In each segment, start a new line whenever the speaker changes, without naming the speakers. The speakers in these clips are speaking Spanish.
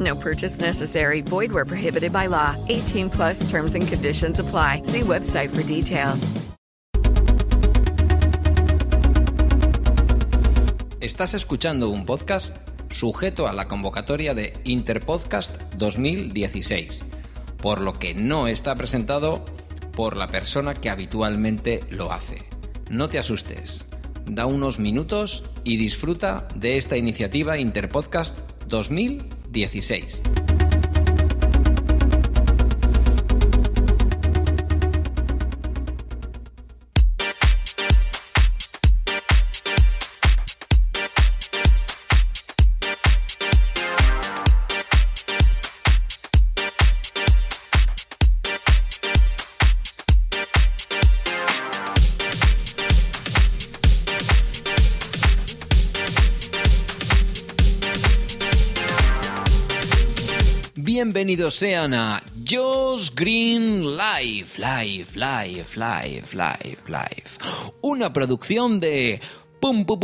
No purchase necessary. Void where prohibited by law. 18 plus terms and conditions apply. See website for details.
Estás escuchando un podcast sujeto a la convocatoria de Interpodcast 2016, por lo que no está presentado por la persona que habitualmente lo hace. No te asustes, da unos minutos y disfruta de esta iniciativa Interpodcast 2016. 16. Bienvenidos sean a Josh Green Live, Live, Live, Live, Live, Live. Una producción de punto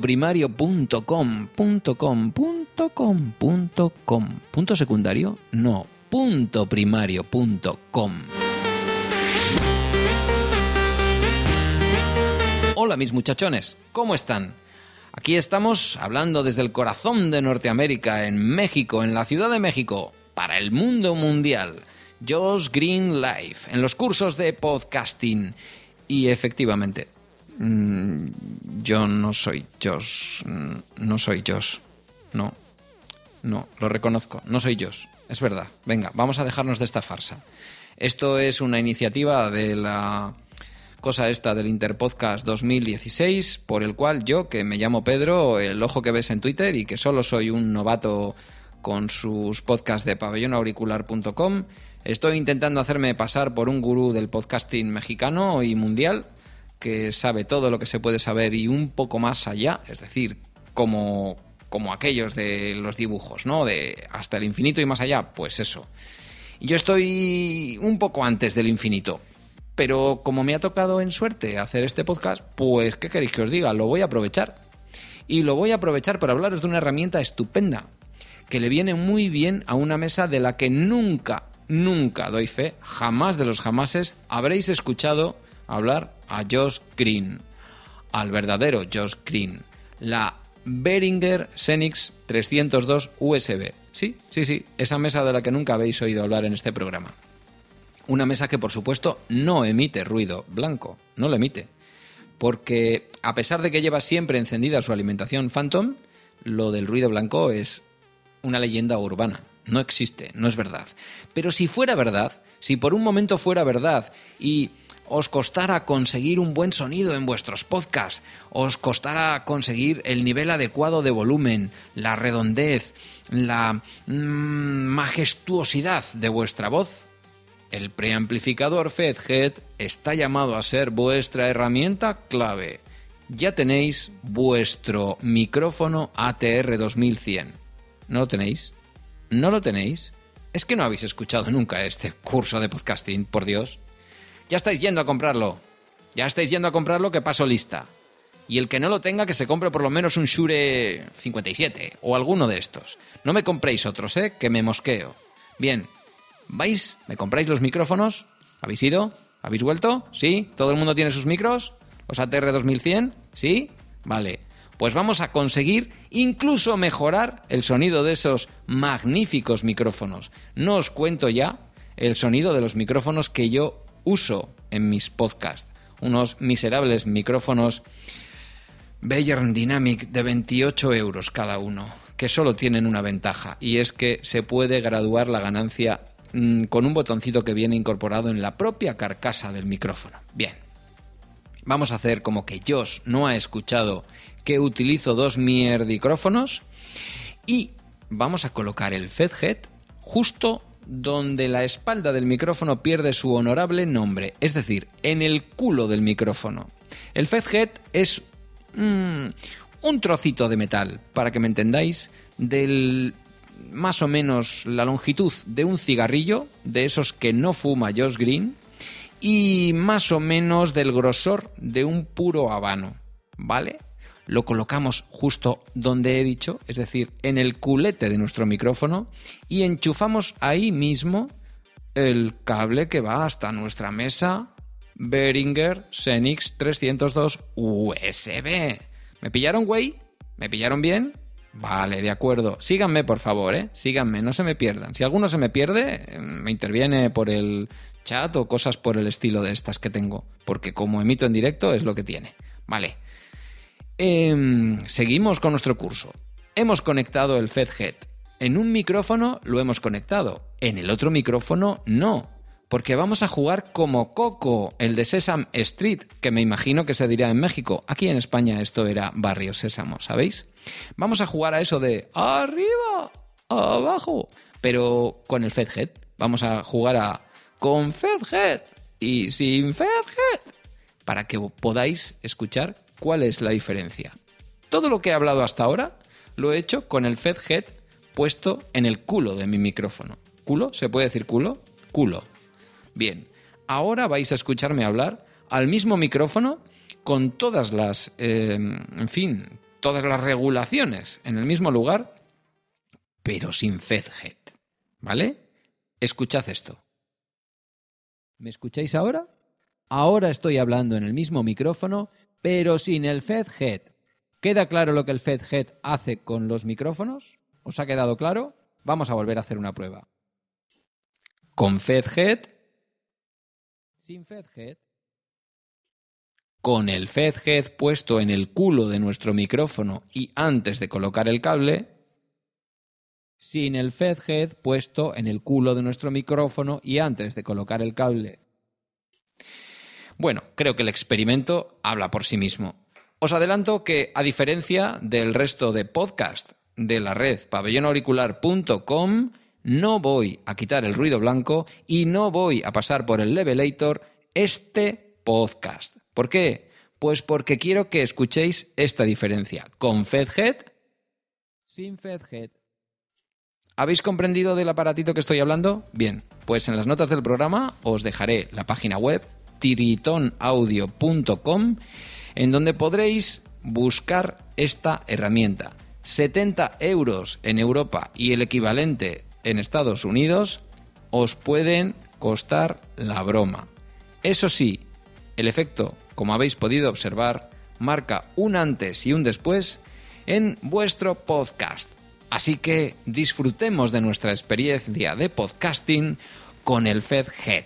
primario punto com punto com punto com punto com punto secundario no punto primario punto com Hola mis muchachones, ¿cómo están? Aquí estamos hablando desde el corazón de Norteamérica, en México, en la Ciudad de México, para el mundo mundial. Josh Green Life, en los cursos de podcasting. Y efectivamente, mm, yo no soy Josh. mm, No soy Josh. No. No, lo reconozco. No soy Josh. Es verdad. Venga, vamos a dejarnos de esta farsa. Esto es una iniciativa de la cosa esta del Interpodcast 2016, por el cual yo, que me llamo Pedro, el ojo que ves en Twitter y que solo soy un novato con sus podcasts de pabellonauricular.com, estoy intentando hacerme pasar por un gurú del podcasting mexicano y mundial que sabe todo lo que se puede saber y un poco más allá, es decir, como, como aquellos de los dibujos, ¿no? De hasta el infinito y más allá, pues eso. Yo estoy un poco antes del infinito. Pero como me ha tocado en suerte hacer este podcast, pues ¿qué queréis que os diga? Lo voy a aprovechar. Y lo voy a aprovechar para hablaros de una herramienta estupenda, que le viene muy bien a una mesa de la que nunca, nunca doy fe, jamás de los jamases, habréis escuchado hablar a Josh Green, al verdadero Josh Green, la Behringer Xenix 302 USB. Sí, sí, sí, esa mesa de la que nunca habéis oído hablar en este programa. Una mesa que por supuesto no emite ruido blanco, no lo emite. Porque a pesar de que lleva siempre encendida su alimentación Phantom, lo del ruido blanco es una leyenda urbana. No existe, no es verdad. Pero si fuera verdad, si por un momento fuera verdad y os costara conseguir un buen sonido en vuestros podcasts, os costara conseguir el nivel adecuado de volumen, la redondez, la mm, majestuosidad de vuestra voz, el preamplificador FedHead está llamado a ser vuestra herramienta clave. Ya tenéis vuestro micrófono ATR 2100. ¿No lo tenéis? ¿No lo tenéis? Es que no habéis escuchado nunca este curso de podcasting, por Dios. Ya estáis yendo a comprarlo. Ya estáis yendo a comprarlo que paso lista. Y el que no lo tenga, que se compre por lo menos un Shure 57 o alguno de estos. No me compréis otros, ¿eh? Que me mosqueo. Bien, ¿vais? ¿Me compráis los micrófonos? ¿Habéis ido? ¿Habéis vuelto? ¿Sí? ¿Todo el mundo tiene sus micros? ¿Los ATR 2100? ¿Sí? Vale. Pues vamos a conseguir incluso mejorar el sonido de esos magníficos micrófonos. No os cuento ya el sonido de los micrófonos que yo uso en mis podcasts. Unos miserables micrófonos Bayern Dynamic de 28 euros cada uno, que solo tienen una ventaja, y es que se puede graduar la ganancia mm, con un botoncito que viene incorporado en la propia carcasa del micrófono. Bien, vamos a hacer como que Josh no ha escuchado que utilizo dos mierdicrófonos y vamos a colocar el FedHead justo donde la espalda del micrófono pierde su honorable nombre, es decir, en el culo del micrófono. El FedHead es mm, un trocito de metal, para que me entendáis, del más o menos la longitud de un cigarrillo, de esos que no fuma Josh Green, y más o menos del grosor de un puro habano, ¿vale? Lo colocamos justo donde he dicho, es decir, en el culete de nuestro micrófono, y enchufamos ahí mismo el cable que va hasta nuestra mesa Behringer Xenix 302 USB. ¿Me pillaron, güey? ¿Me pillaron bien? Vale, de acuerdo. Síganme, por favor, ¿eh? Síganme, no se me pierdan. Si alguno se me pierde, eh, me interviene por el chat o cosas por el estilo de estas que tengo. Porque como emito en directo es lo que tiene. Vale. Em, seguimos con nuestro curso. Hemos conectado el FedHead. En un micrófono lo hemos conectado. En el otro micrófono no porque vamos a jugar como Coco, el de Sesame Street, que me imagino que se dirá en México. Aquí en España esto era Barrio Sésamo, ¿sabéis? Vamos a jugar a eso de arriba, abajo, pero con el FedHead. Vamos a jugar a con FedHead y sin FedHead, para que podáis escuchar cuál es la diferencia. Todo lo que he hablado hasta ahora lo he hecho con el FedHead puesto en el culo de mi micrófono. ¿Culo? ¿Se puede decir culo? Culo. Bien, ahora vais a escucharme hablar al mismo micrófono con todas las, eh, en fin, todas las regulaciones en el mismo lugar, pero sin FedHead. ¿Vale? Escuchad esto. ¿Me escucháis ahora? Ahora estoy hablando en el mismo micrófono, pero sin el FedHead. ¿Queda claro lo que el FedHead hace con los micrófonos? ¿Os ha quedado claro? Vamos a volver a hacer una prueba. Con FedHead sin FedHead. Con el FedHead puesto en el culo de nuestro micrófono y antes de colocar el cable, sin el FedHead puesto en el culo de nuestro micrófono y antes de colocar el cable. Bueno, creo que el experimento habla por sí mismo. Os adelanto que, a diferencia del resto de podcast de la red pabellonauricular.com, no voy a quitar el ruido blanco y no voy a pasar por el levelator este podcast. ¿Por qué? Pues porque quiero que escuchéis esta diferencia. Con FedHead, sin FedHead. ¿Habéis comprendido del aparatito que estoy hablando? Bien, pues en las notas del programa os dejaré la página web tiritonaudio.com en donde podréis buscar esta herramienta. 70 euros en Europa y el equivalente en Estados Unidos os pueden costar la broma. Eso sí, el efecto, como habéis podido observar, marca un antes y un después en vuestro podcast. Así que disfrutemos de nuestra experiencia de podcasting con el FedHead.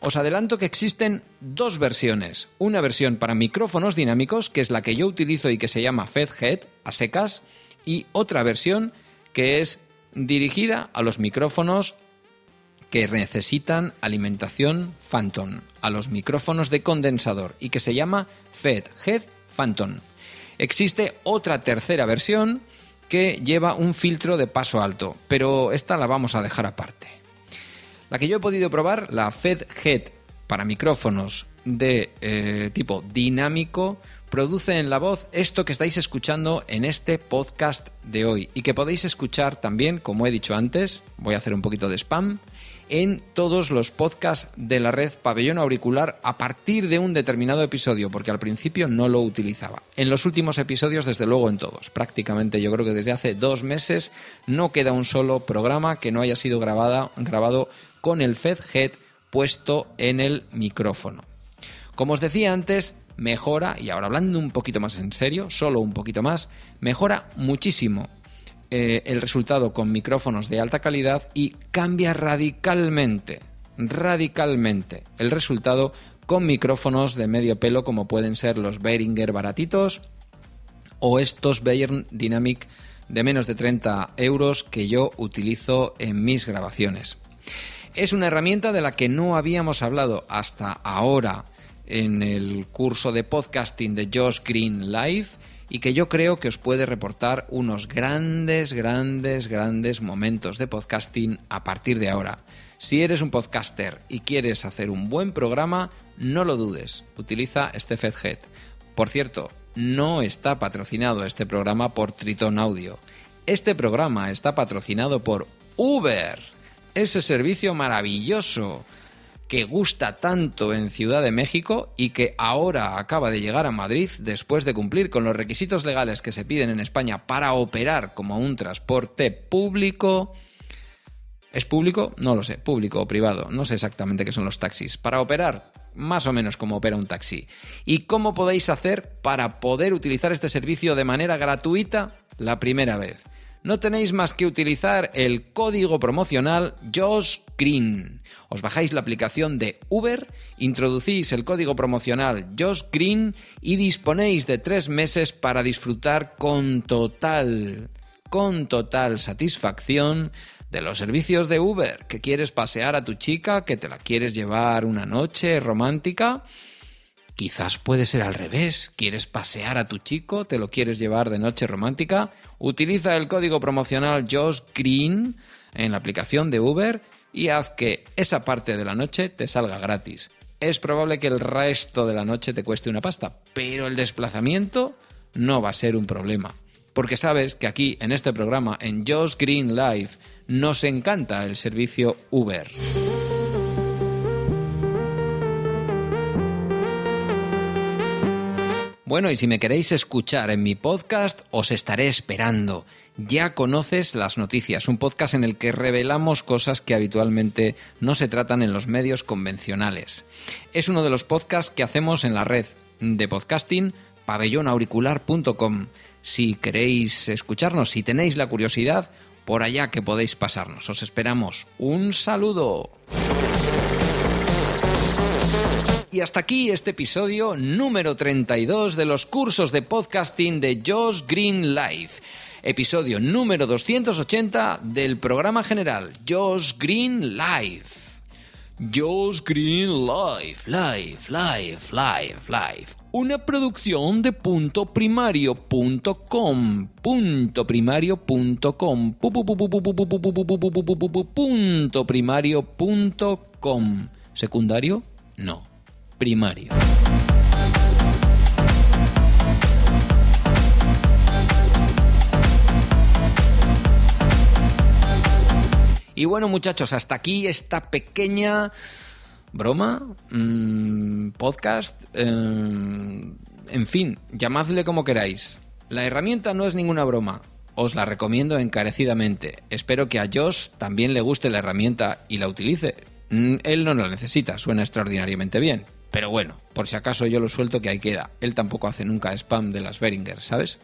Os adelanto que existen dos versiones. Una versión para micrófonos dinámicos, que es la que yo utilizo y que se llama FedHead a secas, y otra versión que es dirigida a los micrófonos que necesitan alimentación Phantom, a los micrófonos de condensador y que se llama Fed Head Phantom. Existe otra tercera versión que lleva un filtro de paso alto, pero esta la vamos a dejar aparte. La que yo he podido probar, la Fed Head para micrófonos de eh, tipo dinámico, produce en la voz esto que estáis escuchando en este podcast de hoy y que podéis escuchar también, como he dicho antes, voy a hacer un poquito de spam, en todos los podcasts de la red Pabellón Auricular a partir de un determinado episodio, porque al principio no lo utilizaba. En los últimos episodios, desde luego, en todos. Prácticamente yo creo que desde hace dos meses no queda un solo programa que no haya sido grabada, grabado con el FedHead puesto en el micrófono. Como os decía antes, mejora, y ahora hablando un poquito más en serio, solo un poquito más, mejora muchísimo eh, el resultado con micrófonos de alta calidad y cambia radicalmente, radicalmente el resultado con micrófonos de medio pelo como pueden ser los Behringer baratitos o estos Bayern Dynamic de menos de 30 euros que yo utilizo en mis grabaciones. Es una herramienta de la que no habíamos hablado hasta ahora en el curso de podcasting de Josh Green Live y que yo creo que os puede reportar unos grandes, grandes, grandes momentos de podcasting a partir de ahora. Si eres un podcaster y quieres hacer un buen programa, no lo dudes, utiliza este FedHead. Por cierto, no está patrocinado este programa por Triton Audio. Este programa está patrocinado por Uber, ese servicio maravilloso que gusta tanto en Ciudad de México y que ahora acaba de llegar a Madrid después de cumplir con los requisitos legales que se piden en España para operar como un transporte público. ¿Es público? No lo sé, público o privado, no sé exactamente qué son los taxis. Para operar más o menos como opera un taxi. ¿Y cómo podéis hacer para poder utilizar este servicio de manera gratuita la primera vez? No tenéis más que utilizar el código promocional Josh Green. Os bajáis la aplicación de Uber, introducís el código promocional Josh Green y disponéis de tres meses para disfrutar con total, con total satisfacción de los servicios de Uber, que quieres pasear a tu chica, que te la quieres llevar una noche romántica Quizás puede ser al revés. ¿Quieres pasear a tu chico? ¿Te lo quieres llevar de noche romántica? Utiliza el código promocional Josh Green en la aplicación de Uber y haz que esa parte de la noche te salga gratis. Es probable que el resto de la noche te cueste una pasta, pero el desplazamiento no va a ser un problema. Porque sabes que aquí, en este programa, en Josh Green Live, nos encanta el servicio Uber. Bueno, y si me queréis escuchar en mi podcast, os estaré esperando. Ya conoces las noticias, un podcast en el que revelamos cosas que habitualmente no se tratan en los medios convencionales. Es uno de los podcasts que hacemos en la red de podcasting pabellonauricular.com. Si queréis escucharnos, si tenéis la curiosidad, por allá que podéis pasarnos. Os esperamos. Un saludo. Y hasta aquí este episodio número 32 de los cursos de podcasting de Josh Green Life. Episodio número 280 del programa general Josh Green Life. Josh Green Life, Life, Life, Life, Life. Una producción de punto primario.com. Punto primario.com. Punto primario.com. ¿Secundario? No primario. Y bueno muchachos, hasta aquí esta pequeña broma, mm, podcast, eh, en fin, llamadle como queráis. La herramienta no es ninguna broma, os la recomiendo encarecidamente. Espero que a Josh también le guste la herramienta y la utilice. Mm, él no la necesita, suena extraordinariamente bien. Pero bueno, por si acaso yo lo suelto que ahí queda. Él tampoco hace nunca spam de las Beringer, ¿sabes?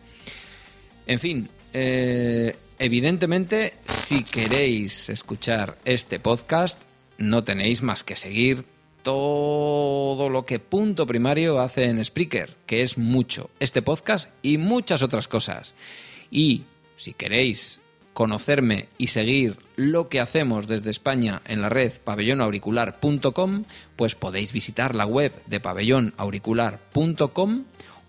En fin, eh, evidentemente, si queréis escuchar este podcast, no tenéis más que seguir todo lo que Punto Primario hace en Spreaker, que es mucho, este podcast y muchas otras cosas. Y si queréis conocerme y seguir lo que hacemos desde España en la red pabellonauricular.com, pues podéis visitar la web de pabellonauricular.com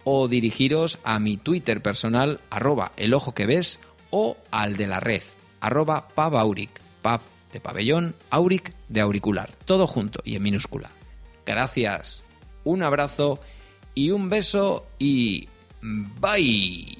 o dirigiros a mi Twitter personal, arroba el ojo que ves, o al de la red, arroba pabauric, pab de pabellón, auric de auricular, todo junto y en minúscula. Gracias, un abrazo y un beso y bye.